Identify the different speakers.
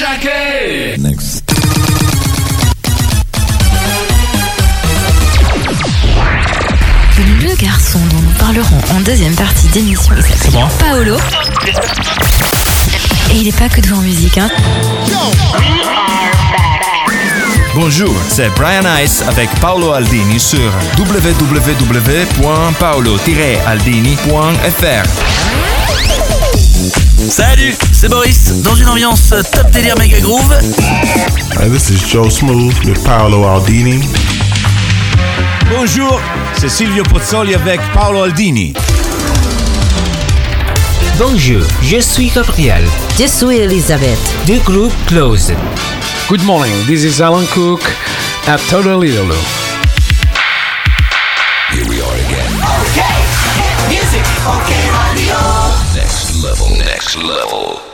Speaker 1: Jacquet.
Speaker 2: Next.
Speaker 3: Le garçon dont nous parlerons en deuxième partie d'émission, s'appelle Paolo. Et il n'est pas que doué en musique, hein.
Speaker 2: Bonjour, c'est Brian Ice avec Paolo Aldini sur www.paolo-aldini.fr.
Speaker 4: C'est Boris, dans une ambiance top délire méga groove.
Speaker 5: Hi, this is Joe Smooth with Paolo Aldini.
Speaker 2: Bonjour, c'est Silvio Pozzoli avec Paolo Aldini.
Speaker 6: Bonjour, je suis Gabriel. Je suis Elisabeth du groupe Close.
Speaker 7: Good morning, this is Alan Cook at Totally Lulu.
Speaker 1: Here we are again. Okay, music, okay, radio. Next level, next level.